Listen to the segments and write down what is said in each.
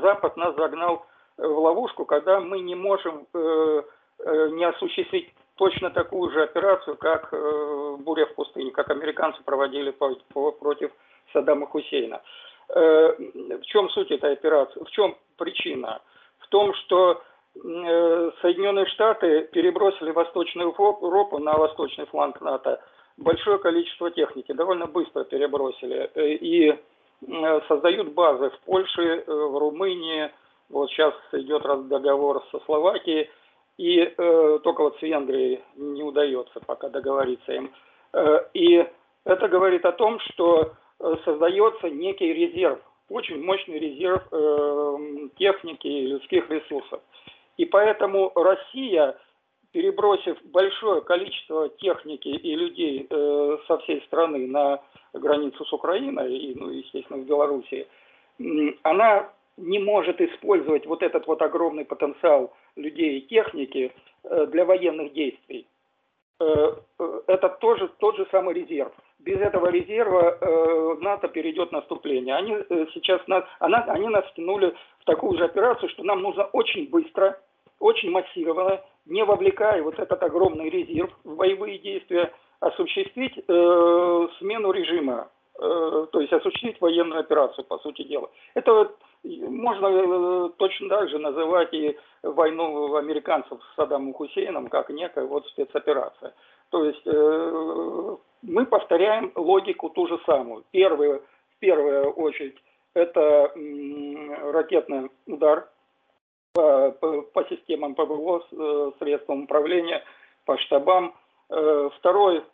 Запад нас загнал в ловушку, когда мы не можем э, э, не осуществить точно такую же операцию, как э, буря в пустыне, как американцы проводили по, по, против Саддама Хусейна. Э, в чем суть этой операции? В чем причина? В том, что э, Соединенные Штаты перебросили Восточную Европу на восточный фланг НАТО большое количество техники, довольно быстро перебросили. Э, и э, создают базы в Польше, э, в Румынии, вот сейчас идет договор со Словакией, и э, только вот с Венгрией не удается пока договориться им. Э, и это говорит о том, что э, создается некий резерв, очень мощный резерв э, техники и людских ресурсов. И поэтому Россия, перебросив большое количество техники и людей э, со всей страны на границу с Украиной и, ну, естественно, в Белоруссии, она не может использовать вот этот вот огромный потенциал людей и техники э, для военных действий. Э, э, это тоже тот же самый резерв. Без этого резерва НАТО перейдет наступление. Они сейчас нас, она, они нас втянули в такую же операцию, что нам нужно очень быстро, очень массированно, не вовлекая вот этот огромный резерв в боевые действия, осуществить э, смену режима, э, то есть осуществить военную операцию, по сути дела. Это вот можно э, точно так же называть и войну американцев с Саддамом Хусейном как некая вот спецоперация. То есть э, мы повторяем логику ту же самую. Первый, в первую очередь это ракетный удар по, по, системам ПВО, э, средствам управления, по штабам. Второй,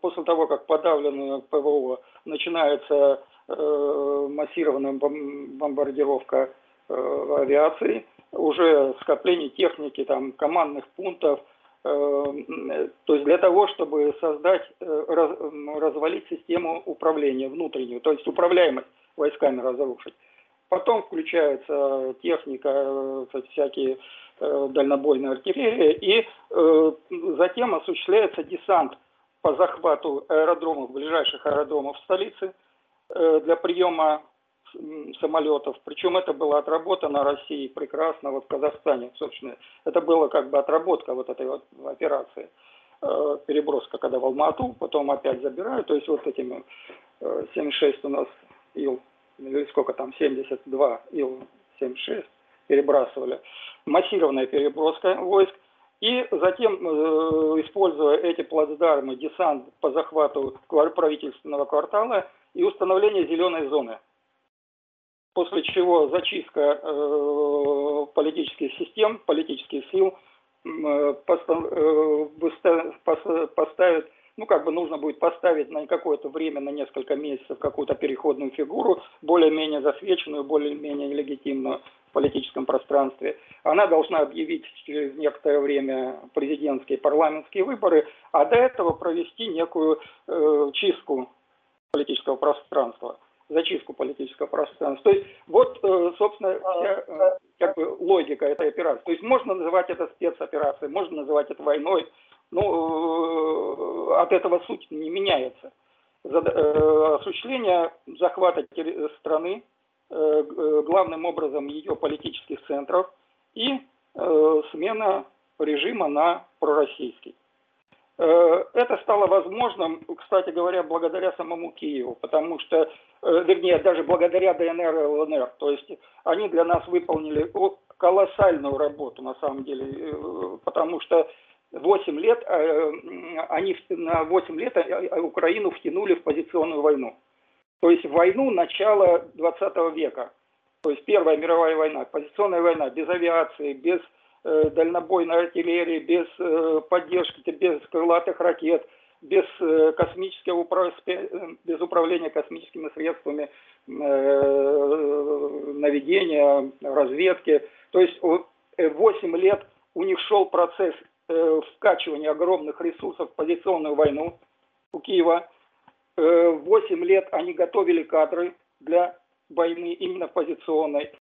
после того, как подавлено ПВО, начинается Э, массированная бомбардировка э, авиации, уже скопление техники, там, командных пунктов, э, то есть для того, чтобы создать, развалить систему управления внутреннюю, то есть управляемость войсками разрушить. Потом включается техника, всякие дальнобойные артиллерии, и затем осуществляется десант по захвату аэродромов, ближайших аэродромов столицы – Э, для приема самолетов. Причем это было отработано Россией прекрасно, вот в Казахстане, собственно. Это было как бы отработка вот этой вот операции. Э, переброска, когда в Алмату, потом опять забирают. То есть вот этими 76 э, у нас Ил, или сколько там, 72 Ил-76 перебрасывали. Массированная переброска войск. И затем, используя эти плацдармы, десант по захвату правительственного квартала – и установление зеленой зоны. После чего зачистка э, политических систем, политических сил э, э поставит, ну как бы нужно будет поставить на какое-то время, на несколько месяцев какую-то переходную фигуру, более-менее засвеченную, более-менее легитимную в политическом пространстве. Она должна объявить через некоторое время президентские парламентские выборы, а до этого провести некую э, чистку политического пространства, зачистку политического пространства. То есть вот, э, собственно, вся э, как бы, логика этой операции. То есть можно называть это спецоперацией, можно называть это войной, но э, от этого суть не меняется. Осуществление захвата страны, главным образом ее политических центров и смена режима на пророссийский. Э, это стало возможным, кстати говоря, благодаря самому Киеву, потому что, э, вернее, даже благодаря ДНР и ЛНР. То есть они для нас выполнили колоссальную работу, на самом деле, э, потому что 8 лет, они на 8 лет Украину втянули в позиционную войну. То есть войну начала 20 века. То есть Первая мировая война, позиционная война без авиации, без Э, дальнобойной артиллерии, без э, поддержки, без крылатых ракет, без э, космического без управления космическими средствами наведения, разведки. То есть 8 лет у них шел процесс вкачивания огромных ресурсов в позиционную войну у Киева. 8 лет они готовили кадры для войны именно позиционной.